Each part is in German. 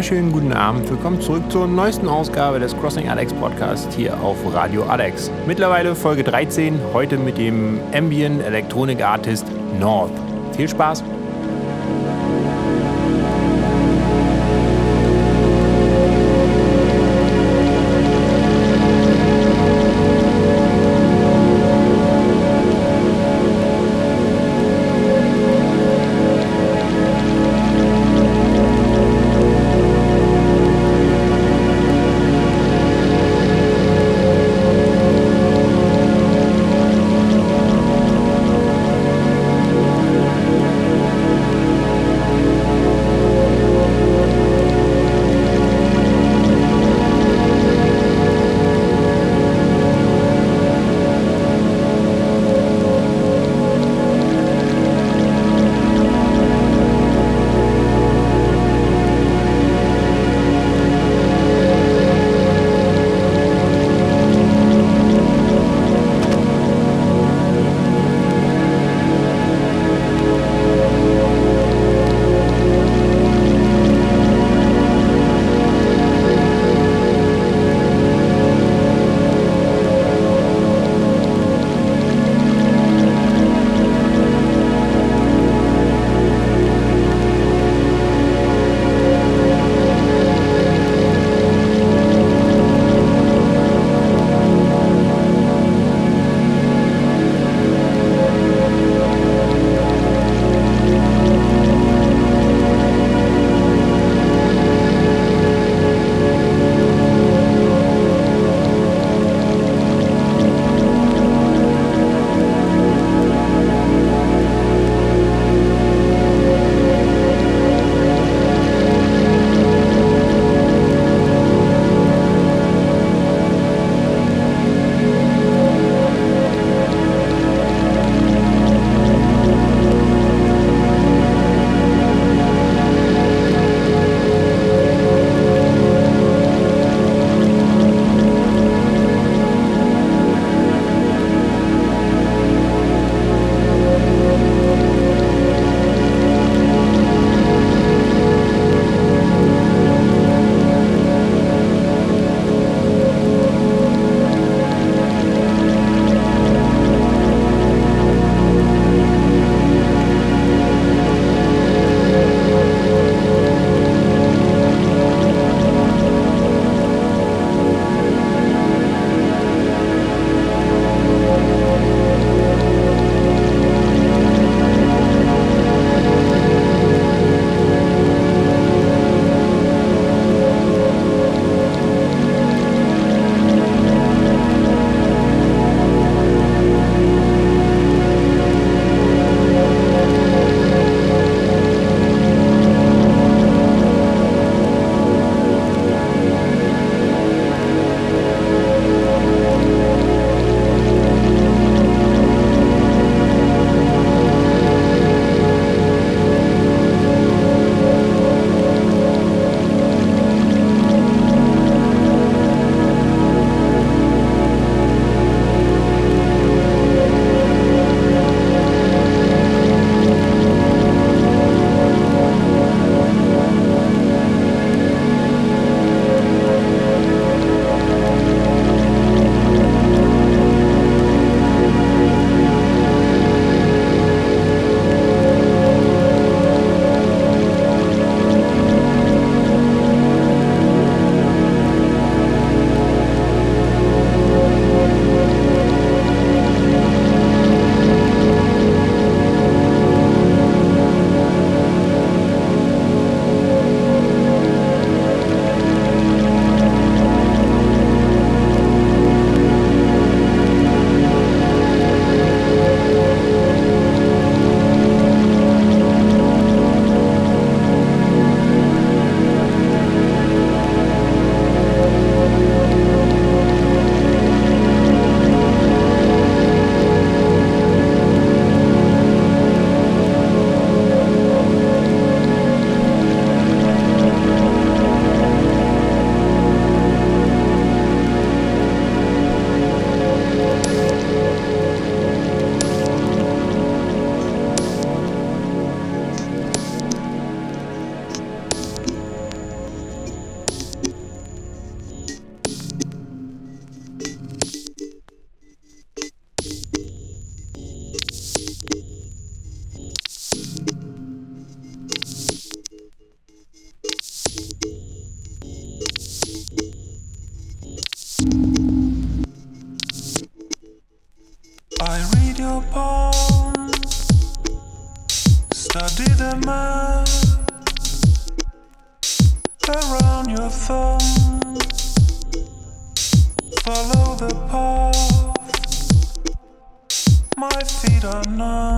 wunderschönen guten Abend. Willkommen zurück zur neuesten Ausgabe des Crossing Alex Podcast hier auf Radio Alex. Mittlerweile Folge 13, heute mit dem Ambient Electronic Artist North. Viel Spaß! coupons. Study the math around your thumbs. Follow the path. My feet are numb.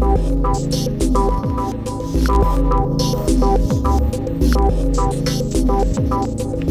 Thank you.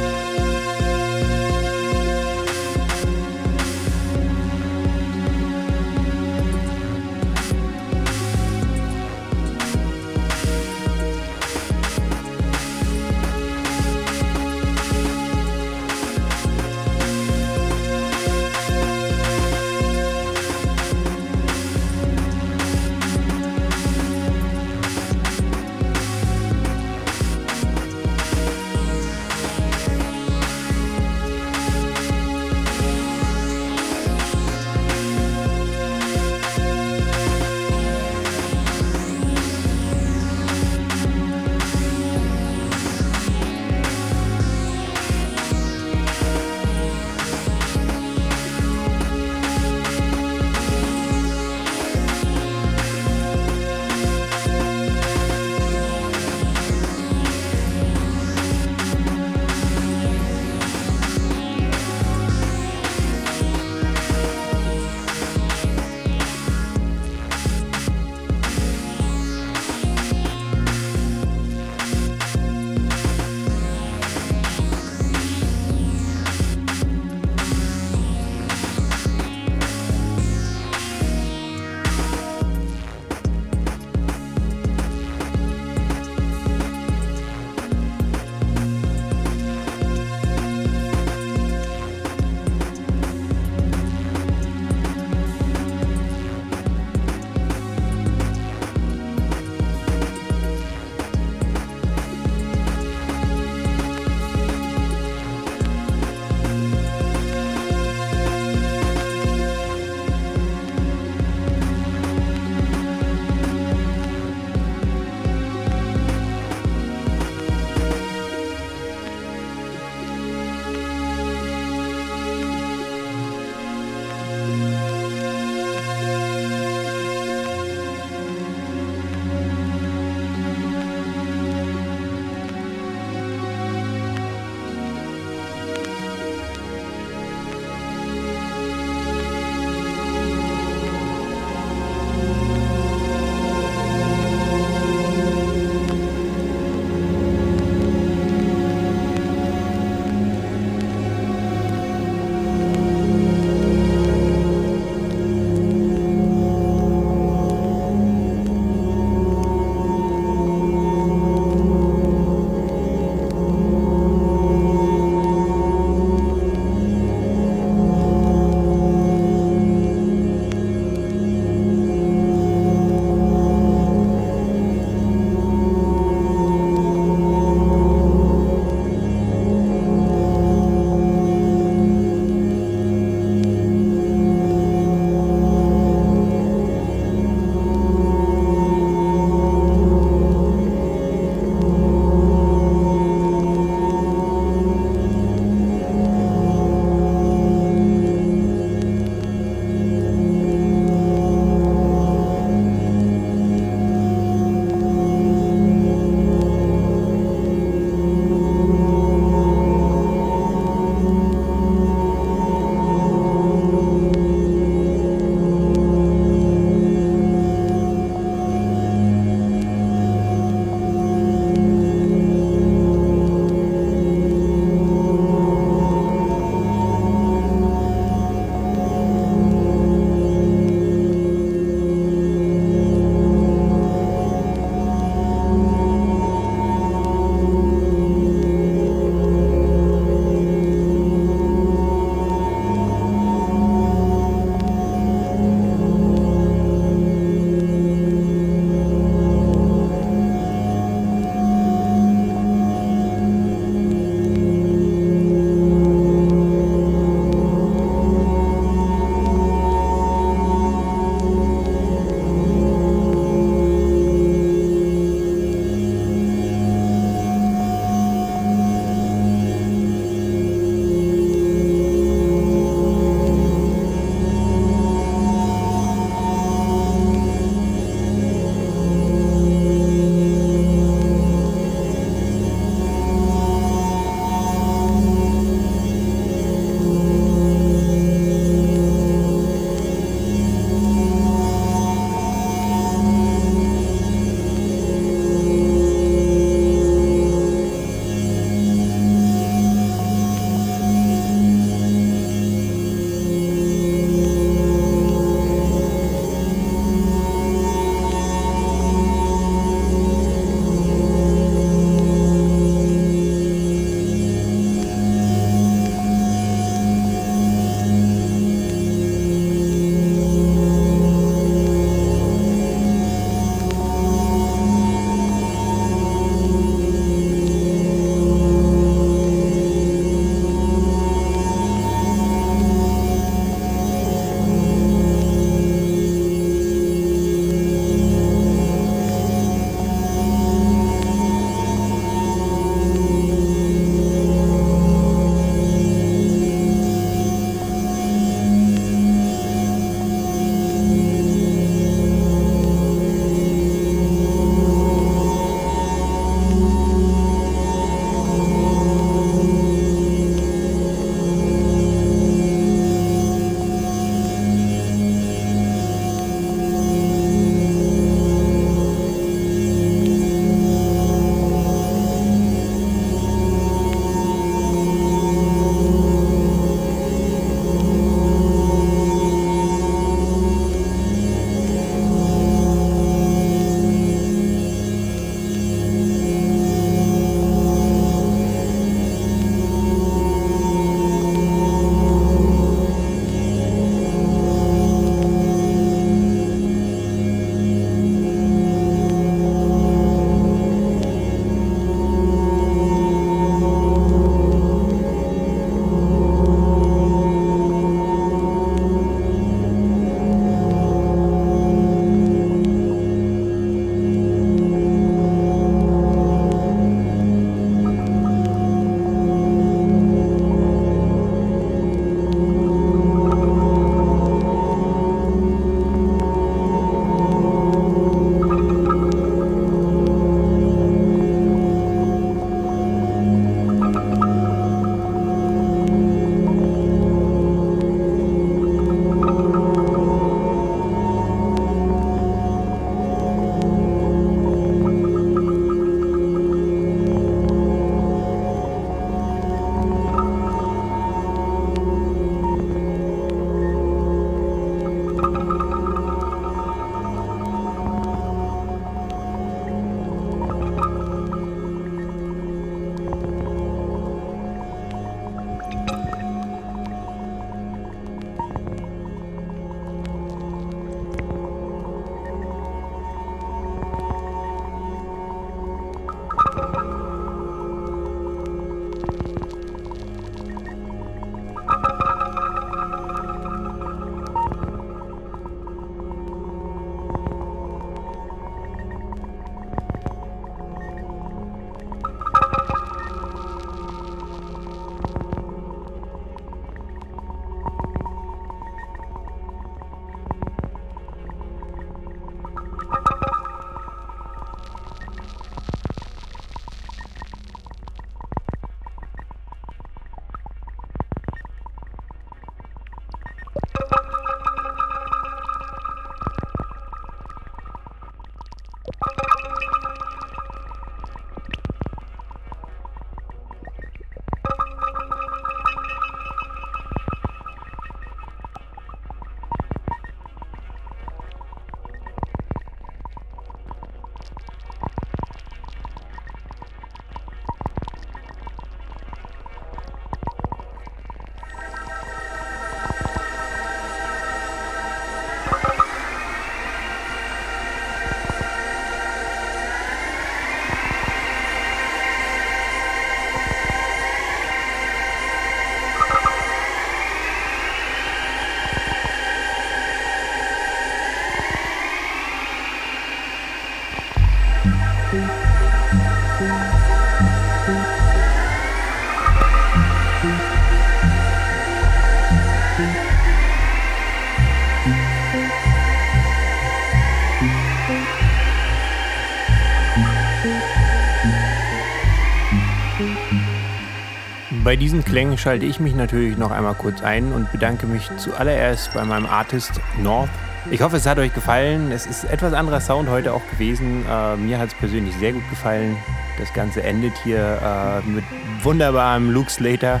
Bei diesen Klängen schalte ich mich natürlich noch einmal kurz ein und bedanke mich zuallererst bei meinem Artist North. Ich hoffe, es hat euch gefallen. Es ist etwas anderer Sound heute auch gewesen. Äh, mir hat es persönlich sehr gut gefallen. Das Ganze endet hier äh, mit wunderbarem Luke Slater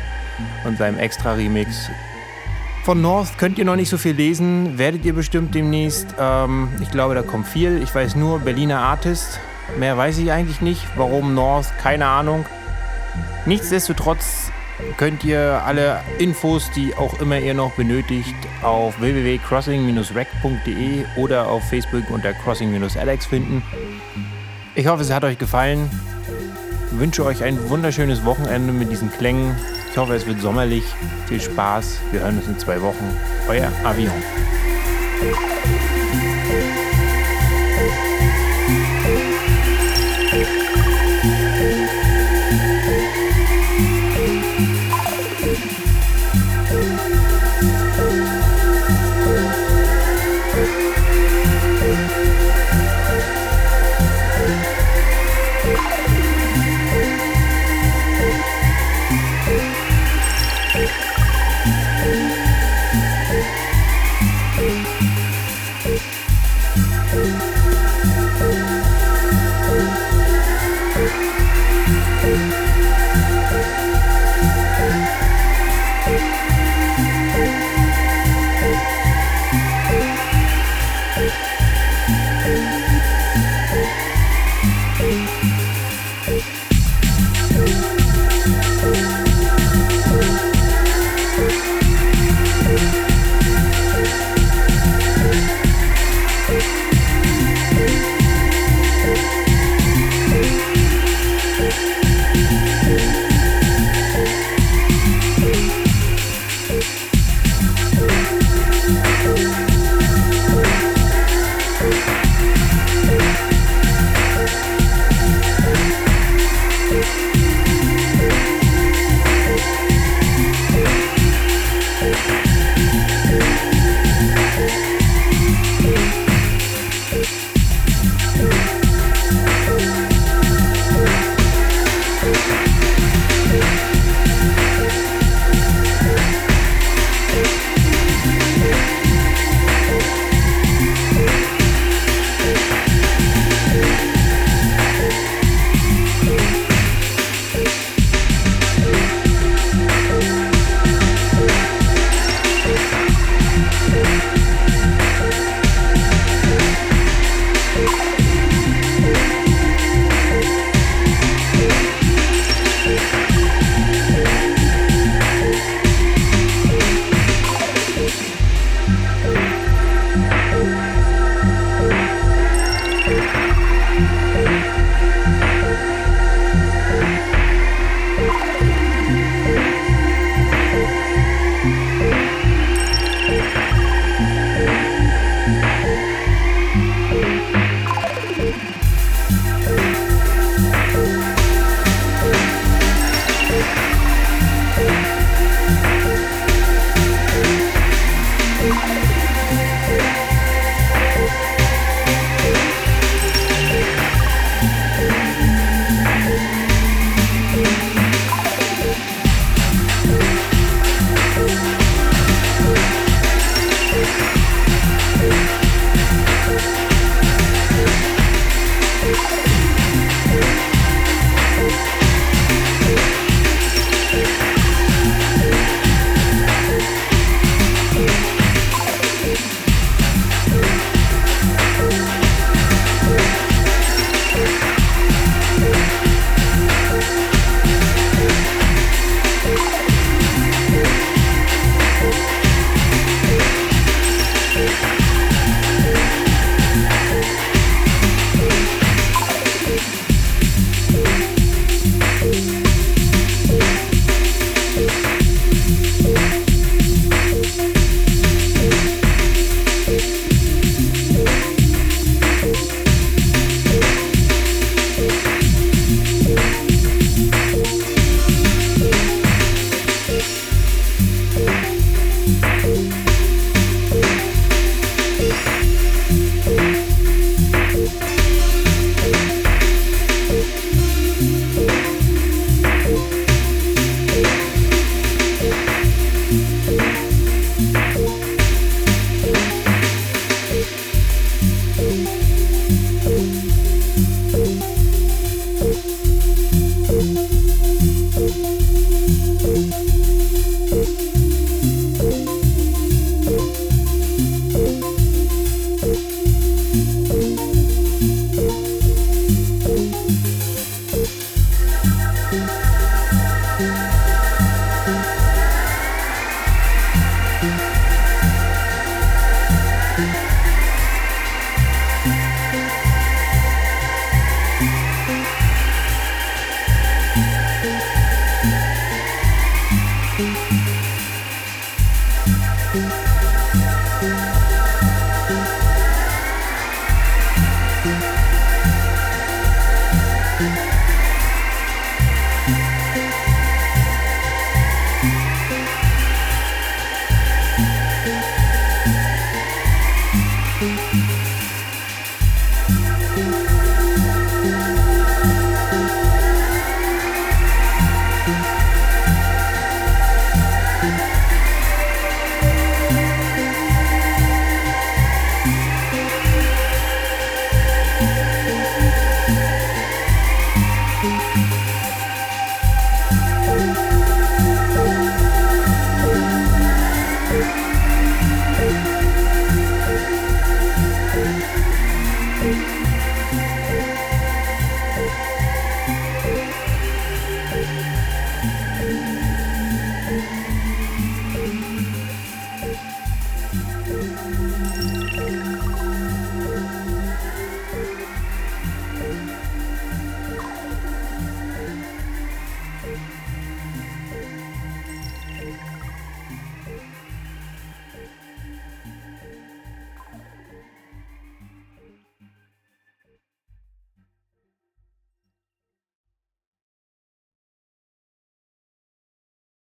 und seinem Extra-Remix. Von North könnt ihr noch nicht so viel lesen, werdet ihr bestimmt demnächst. Ähm, ich glaube, da kommt viel. Ich weiß nur Berliner Artist. Mehr weiß ich eigentlich nicht. Warum North? Keine Ahnung. Nichtsdestotrotz könnt ihr alle Infos, die auch immer ihr noch benötigt, auf www.crossing-rec.de oder auf Facebook unter crossing-alex finden. Ich hoffe, es hat euch gefallen. Ich wünsche euch ein wunderschönes Wochenende mit diesen Klängen. Ich hoffe, es wird sommerlich. Viel Spaß. Wir hören uns in zwei Wochen. Euer Avion.